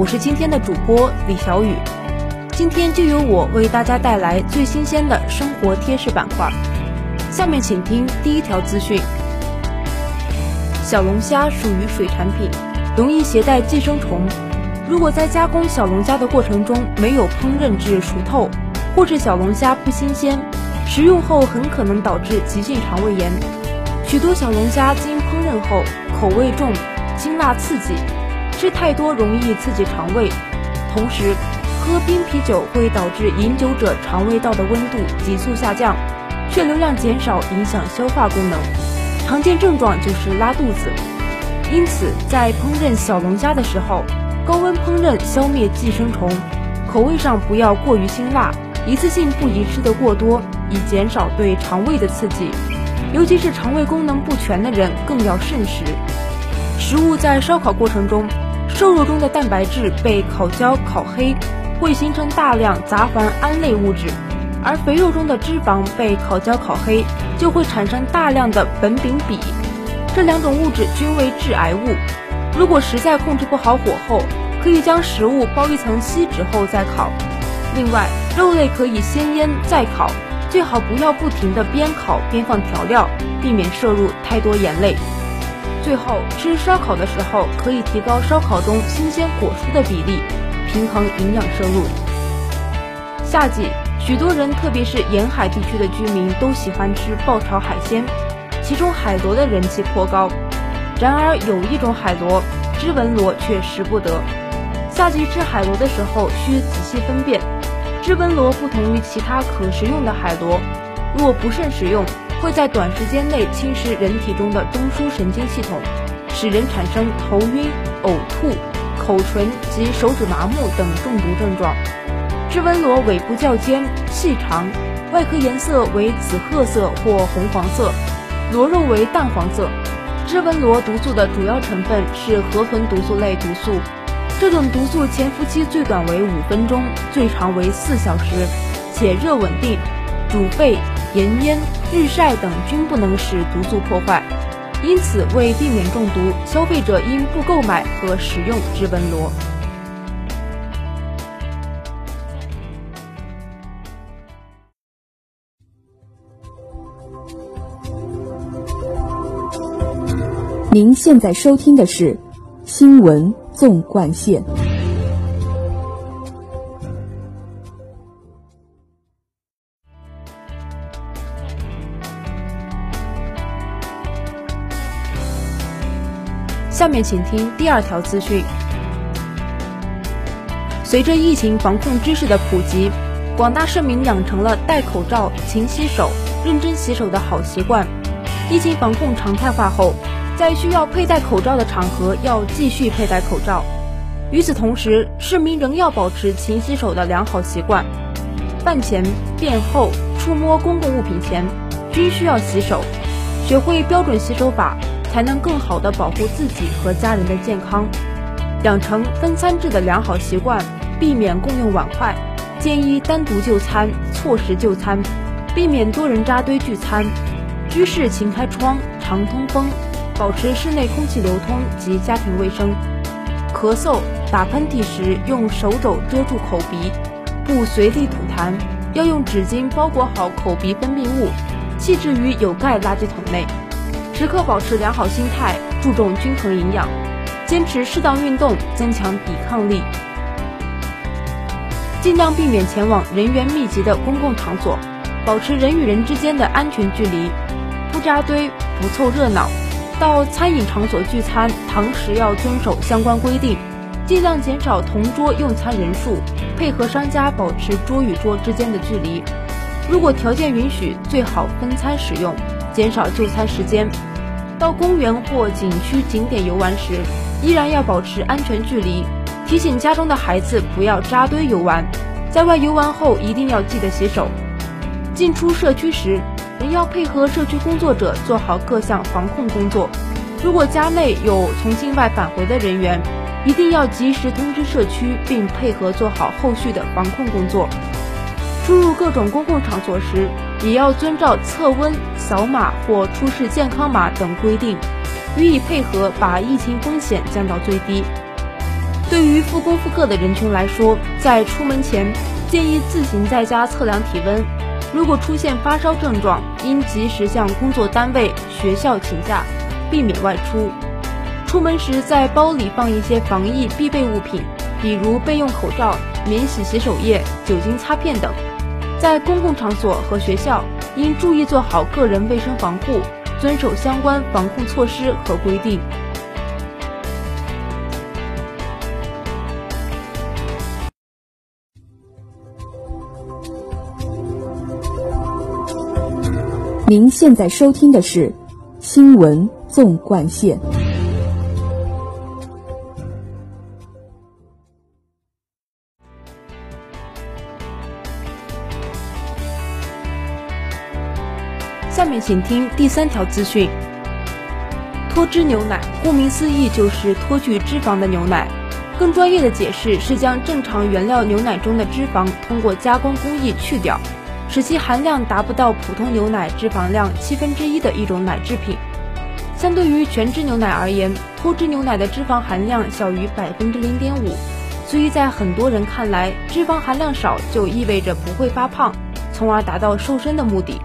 我是今天的主播李小雨，今天就由我为大家带来最新鲜的生活贴士板块。下面请听第一条资讯：小龙虾属于水产品，容易携带寄生虫。如果在加工小龙虾的过程中没有烹饪至熟透，或是小龙虾不新鲜，食用后很可能导致急性肠胃炎。许多小龙虾经烹饪后口味重、辛辣刺激。吃太多容易刺激肠胃，同时喝冰啤酒会导致饮酒者肠胃道的温度急速下降，血流量减少，影响消化功能。常见症状就是拉肚子。因此，在烹饪小龙虾的时候，高温烹饪消灭寄生虫，口味上不要过于辛辣，一次性不宜吃得过多，以减少对肠胃的刺激。尤其是肠胃功能不全的人更要慎食。食物在烧烤过程中。瘦肉中的蛋白质被烤焦烤黑，会形成大量杂环胺类物质；而肥肉中的脂肪被烤焦烤黑，就会产生大量的苯丙芘。这两种物质均为致癌物。如果实在控制不好火候，可以将食物包一层锡纸后再烤。另外，肉类可以先腌再烤，最好不要不停地边烤边放调料，避免摄入太多盐类。最后吃烧烤的时候，可以提高烧烤中新鲜果蔬的比例，平衡营养摄入。夏季，许多人，特别是沿海地区的居民，都喜欢吃爆炒海鲜，其中海螺的人气颇高。然而，有一种海螺——织纹螺却食不得。夏季吃海螺的时候，需仔细分辨。织纹螺不同于其他可食用的海螺，若不慎食用。会在短时间内侵蚀人体中的中枢神经系统，使人产生头晕、呕吐、口唇及手指麻木等中毒症状。织纹螺尾部较尖、细长，外壳颜色为紫褐色或红黄色，螺肉为淡黄色。织纹螺毒素的主要成分是河豚毒素类毒素，这种毒素潜伏期最短为五分钟，最长为四小时，且热稳定。煮沸、盐腌、日晒等均不能使毒素破坏，因此为避免中毒，消费者应不购买和食用织纹螺。您现在收听的是《新闻纵贯线》。下面请听第二条资讯。随着疫情防控知识的普及，广大市民养成了戴口罩、勤洗手、认真洗手的好习惯。疫情防控常态化后，在需要佩戴口罩的场合要继续佩戴口罩。与此同时，市民仍要保持勤洗手的良好习惯。饭前、便后、触摸公共物品前，均需要洗手，学会标准洗手法。才能更好地保护自己和家人的健康，养成分餐制的良好习惯，避免共用碗筷，建议单独就餐，错时就餐，避免多人扎堆聚餐。居室勤开窗，常通风，保持室内空气流通及家庭卫生。咳嗽、打喷嚏时用手肘遮住口鼻，不随地吐痰，要用纸巾包裹好口鼻分泌物，弃置于有盖垃圾桶内。时刻保持良好心态，注重均衡营养，坚持适当运动，增强抵抗力。尽量避免前往人员密集的公共场所，保持人与人之间的安全距离，不扎堆，不凑热闹。到餐饮场所聚餐，堂食要遵守相关规定，尽量减少同桌用餐人数，配合商家保持桌与桌之间的距离。如果条件允许，最好分餐使用，减少就餐时间。到公园或景区景点游玩时，依然要保持安全距离，提醒家中的孩子不要扎堆游玩，在外游玩后一定要记得洗手。进出社区时，仍要配合社区工作者做好各项防控工作。如果家内有从境外返回的人员，一定要及时通知社区，并配合做好后续的防控工作。出入各种公共场所时，也要遵照测温、扫码或出示健康码等规定，予以配合，把疫情风险降到最低。对于复工复课的人群来说，在出门前建议自行在家测量体温。如果出现发烧症状，应及时向工作单位、学校请假，避免外出。出门时在包里放一些防疫必备物品，比如备用口罩、免洗洗手液、酒精擦片等。在公共场所和学校，应注意做好个人卫生防护，遵守相关防控措施和规定。您现在收听的是《新闻纵贯线》。下面请听第三条资讯：脱脂牛奶，顾名思义就是脱去脂肪的牛奶。更专业的解释是将正常原料牛奶中的脂肪通过加工工艺去掉，使其含量达不到普通牛奶脂肪量七分之一的一种奶制品。相对于全脂牛奶而言，脱脂牛奶的脂肪含量小于百分之零点五，所以在很多人看来，脂肪含量少就意味着不会发胖，从而达到瘦身的目的。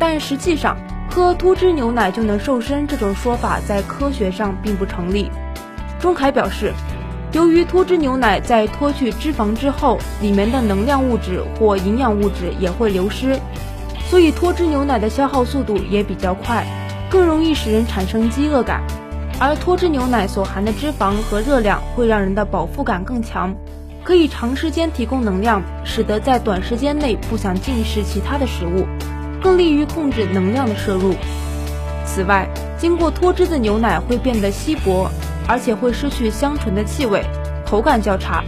但实际上，喝脱脂牛奶就能瘦身这种说法在科学上并不成立。钟凯表示，由于脱脂牛奶在脱去脂肪之后，里面的能量物质或营养物质也会流失，所以脱脂牛奶的消耗速度也比较快，更容易使人产生饥饿感。而脱脂牛奶所含的脂肪和热量会让人的饱腹感更强，可以长时间提供能量，使得在短时间内不想进食其他的食物。更利于控制能量的摄入。此外，经过脱脂的牛奶会变得稀薄，而且会失去香醇的气味，口感较差。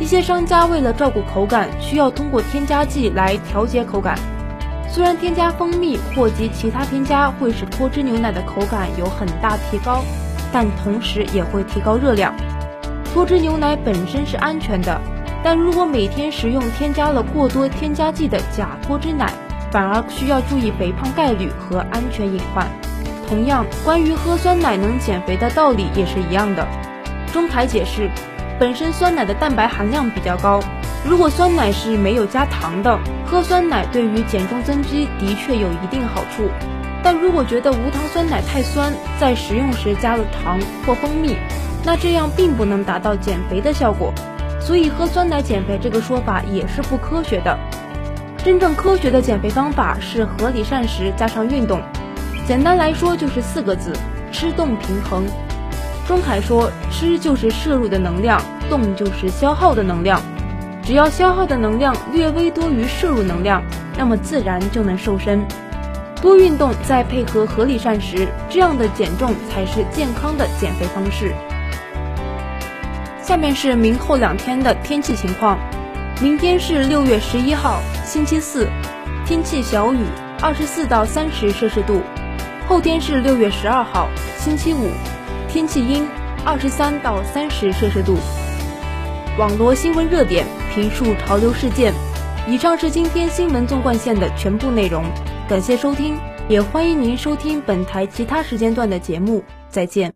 一些商家为了照顾口感，需要通过添加剂来调节口感。虽然添加蜂蜜或及其他添加会使脱脂牛奶的口感有很大提高，但同时也会提高热量。脱脂牛奶本身是安全的，但如果每天食用添加了过多添加剂的假脱脂奶，反而需要注意肥胖概率和安全隐患。同样，关于喝酸奶能减肥的道理也是一样的。钟凯解释，本身酸奶的蛋白含量比较高，如果酸奶是没有加糖的，喝酸奶对于减重增肌的确有一定好处。但如果觉得无糖酸奶太酸，在食用时加了糖或蜂蜜，那这样并不能达到减肥的效果。所以喝酸奶减肥这个说法也是不科学的。真正科学的减肥方法是合理膳食加上运动，简单来说就是四个字：吃动平衡。钟凯说，吃就是摄入的能量，动就是消耗的能量。只要消耗的能量略微多于摄入能量，那么自然就能瘦身。多运动再配合合理膳食，这样的减重才是健康的减肥方式。下面是明后两天的天气情况。明天是六月十一号，星期四，天气小雨，二十四到三十摄氏度。后天是六月十二号，星期五，天气阴，二十三到三十摄氏度。网罗新闻热点，评述潮流事件。以上是今天新闻纵贯线的全部内容，感谢收听，也欢迎您收听本台其他时间段的节目。再见。